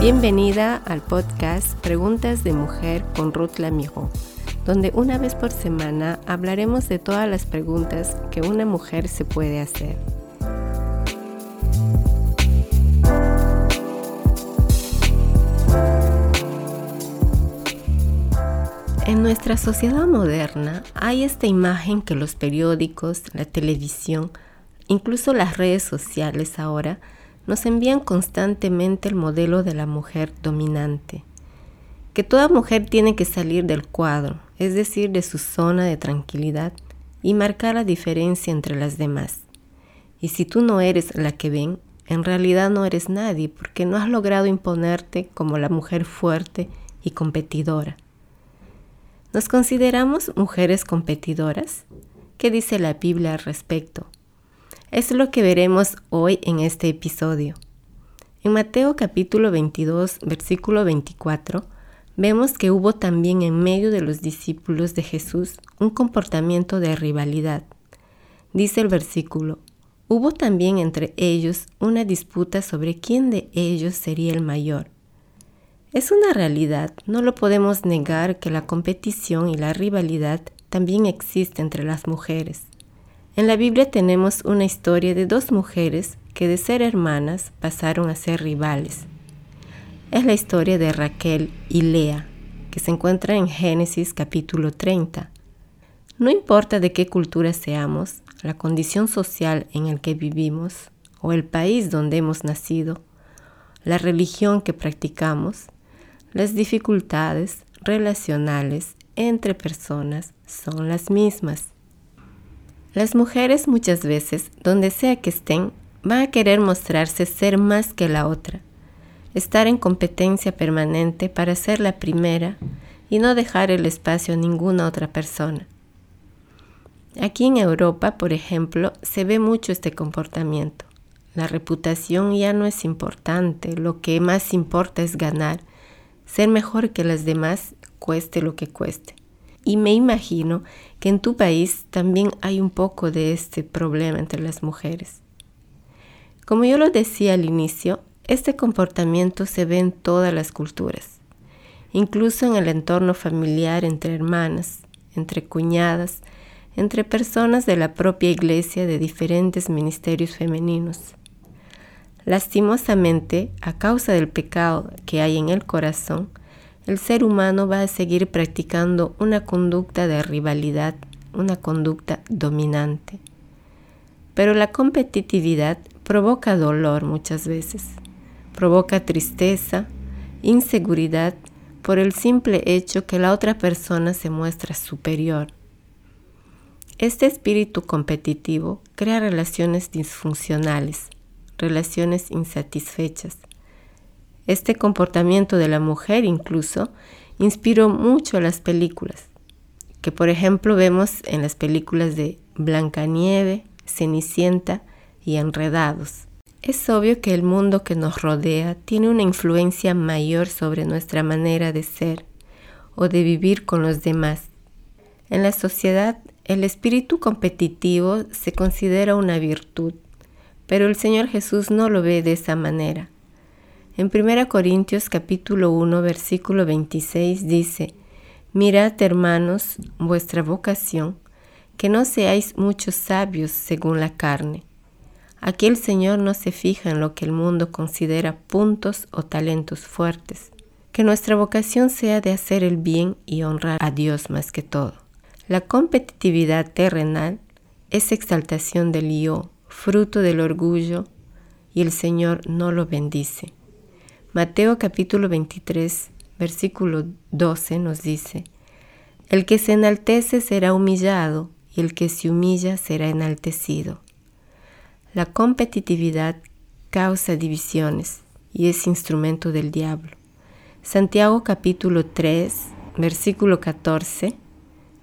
Bienvenida al podcast Preguntas de Mujer con Ruth Lamijo, donde una vez por semana hablaremos de todas las preguntas que una mujer se puede hacer. En nuestra sociedad moderna hay esta imagen que los periódicos, la televisión, incluso las redes sociales ahora, nos envían constantemente el modelo de la mujer dominante, que toda mujer tiene que salir del cuadro, es decir, de su zona de tranquilidad y marcar la diferencia entre las demás. Y si tú no eres la que ven, en realidad no eres nadie porque no has logrado imponerte como la mujer fuerte y competidora. ¿Nos consideramos mujeres competidoras? ¿Qué dice la Biblia al respecto? Es lo que veremos hoy en este episodio. En Mateo capítulo 22, versículo 24, vemos que hubo también en medio de los discípulos de Jesús un comportamiento de rivalidad. Dice el versículo, hubo también entre ellos una disputa sobre quién de ellos sería el mayor. Es una realidad, no lo podemos negar que la competición y la rivalidad también existe entre las mujeres. En la Biblia tenemos una historia de dos mujeres que de ser hermanas pasaron a ser rivales. Es la historia de Raquel y Lea, que se encuentra en Génesis capítulo 30. No importa de qué cultura seamos, la condición social en la que vivimos o el país donde hemos nacido, la religión que practicamos, las dificultades relacionales entre personas son las mismas. Las mujeres muchas veces, donde sea que estén, van a querer mostrarse ser más que la otra, estar en competencia permanente para ser la primera y no dejar el espacio a ninguna otra persona. Aquí en Europa, por ejemplo, se ve mucho este comportamiento. La reputación ya no es importante, lo que más importa es ganar, ser mejor que las demás, cueste lo que cueste. Y me imagino que en tu país también hay un poco de este problema entre las mujeres. Como yo lo decía al inicio, este comportamiento se ve en todas las culturas, incluso en el entorno familiar entre hermanas, entre cuñadas, entre personas de la propia iglesia de diferentes ministerios femeninos. Lastimosamente, a causa del pecado que hay en el corazón, el ser humano va a seguir practicando una conducta de rivalidad, una conducta dominante. Pero la competitividad provoca dolor muchas veces, provoca tristeza, inseguridad por el simple hecho que la otra persona se muestra superior. Este espíritu competitivo crea relaciones disfuncionales, relaciones insatisfechas, este comportamiento de la mujer incluso inspiró mucho a las películas, que por ejemplo vemos en las películas de Blancanieve, Cenicienta y Enredados. Es obvio que el mundo que nos rodea tiene una influencia mayor sobre nuestra manera de ser o de vivir con los demás. En la sociedad, el espíritu competitivo se considera una virtud, pero el Señor Jesús no lo ve de esa manera. En 1 Corintios capítulo 1 versículo 26 dice, Mirad hermanos vuestra vocación, que no seáis muchos sabios según la carne. Aquí el Señor no se fija en lo que el mundo considera puntos o talentos fuertes. Que nuestra vocación sea de hacer el bien y honrar a Dios más que todo. La competitividad terrenal es exaltación del yo, fruto del orgullo, y el Señor no lo bendice. Mateo capítulo 23, versículo 12 nos dice, El que se enaltece será humillado y el que se humilla será enaltecido. La competitividad causa divisiones y es instrumento del diablo. Santiago capítulo 3, versículo 14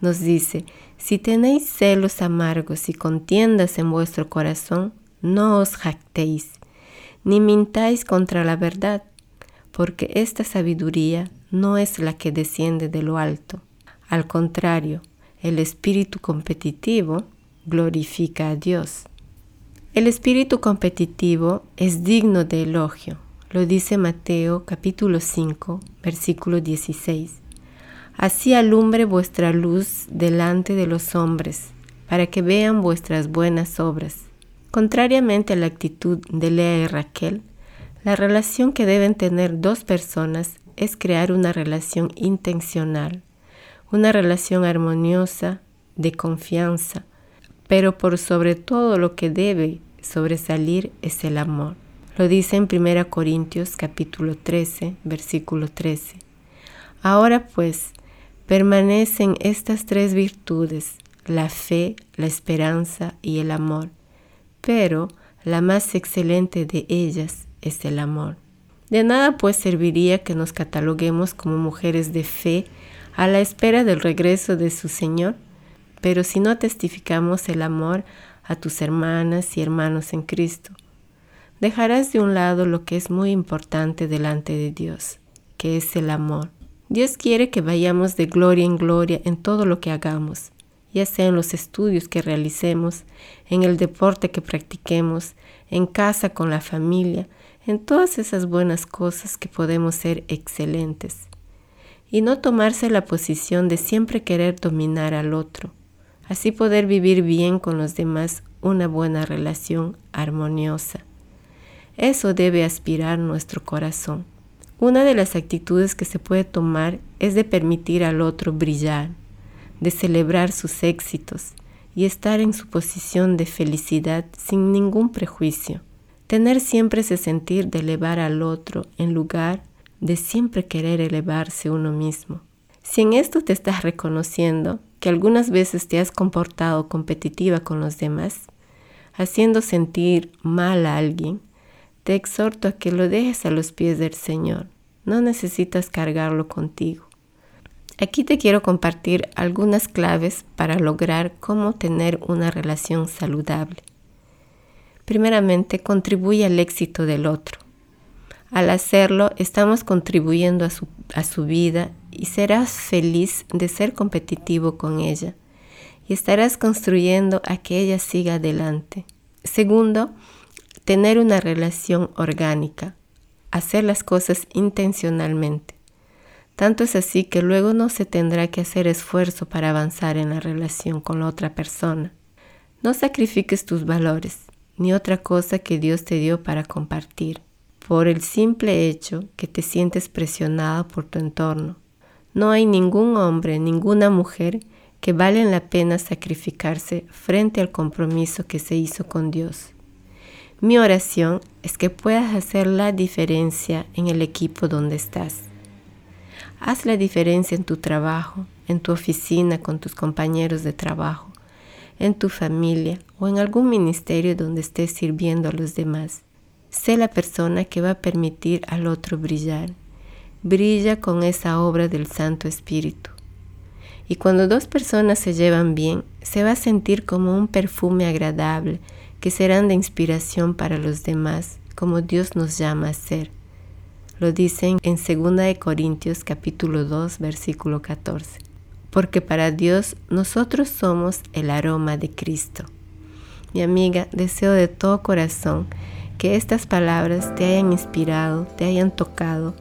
nos dice, si tenéis celos amargos y contiendas en vuestro corazón, no os jactéis, ni mintáis contra la verdad, porque esta sabiduría no es la que desciende de lo alto. Al contrario, el espíritu competitivo glorifica a Dios. El espíritu competitivo es digno de elogio. Lo dice Mateo capítulo 5, versículo 16. Así alumbre vuestra luz delante de los hombres, para que vean vuestras buenas obras. Contrariamente a la actitud de Lea y Raquel, la relación que deben tener dos personas es crear una relación intencional, una relación armoniosa, de confianza, pero por sobre todo lo que debe sobresalir es el amor. Lo dice en 1 Corintios capítulo 13, versículo 13. Ahora pues, permanecen estas tres virtudes, la fe, la esperanza y el amor, pero la más excelente de ellas es el amor. De nada pues serviría que nos cataloguemos como mujeres de fe a la espera del regreso de su Señor, pero si no testificamos el amor a tus hermanas y hermanos en Cristo, dejarás de un lado lo que es muy importante delante de Dios, que es el amor. Dios quiere que vayamos de gloria en gloria en todo lo que hagamos, ya sea en los estudios que realicemos, en el deporte que practiquemos, en casa con la familia, en todas esas buenas cosas que podemos ser excelentes. Y no tomarse la posición de siempre querer dominar al otro, así poder vivir bien con los demás una buena relación armoniosa. Eso debe aspirar nuestro corazón. Una de las actitudes que se puede tomar es de permitir al otro brillar, de celebrar sus éxitos y estar en su posición de felicidad sin ningún prejuicio. Tener siempre ese sentir de elevar al otro en lugar de siempre querer elevarse uno mismo. Si en esto te estás reconociendo que algunas veces te has comportado competitiva con los demás, haciendo sentir mal a alguien, te exhorto a que lo dejes a los pies del Señor. No necesitas cargarlo contigo. Aquí te quiero compartir algunas claves para lograr cómo tener una relación saludable. Primeramente, contribuye al éxito del otro. Al hacerlo, estamos contribuyendo a su, a su vida y serás feliz de ser competitivo con ella y estarás construyendo a que ella siga adelante. Segundo, tener una relación orgánica, hacer las cosas intencionalmente. Tanto es así que luego no se tendrá que hacer esfuerzo para avanzar en la relación con la otra persona. No sacrifiques tus valores, ni otra cosa que Dios te dio para compartir, por el simple hecho que te sientes presionado por tu entorno. No hay ningún hombre, ninguna mujer que valen la pena sacrificarse frente al compromiso que se hizo con Dios. Mi oración es que puedas hacer la diferencia en el equipo donde estás. Haz la diferencia en tu trabajo, en tu oficina con tus compañeros de trabajo, en tu familia o en algún ministerio donde estés sirviendo a los demás. Sé la persona que va a permitir al otro brillar. Brilla con esa obra del Santo Espíritu. Y cuando dos personas se llevan bien, se va a sentir como un perfume agradable que serán de inspiración para los demás, como Dios nos llama a ser. Lo dicen en 2 Corintios capítulo 2 versículo 14. Porque para Dios nosotros somos el aroma de Cristo. Mi amiga, deseo de todo corazón que estas palabras te hayan inspirado, te hayan tocado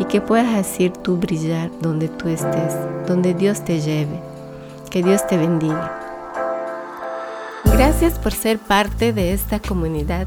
y que puedas decir tú brillar donde tú estés, donde Dios te lleve. Que Dios te bendiga. Gracias por ser parte de esta comunidad.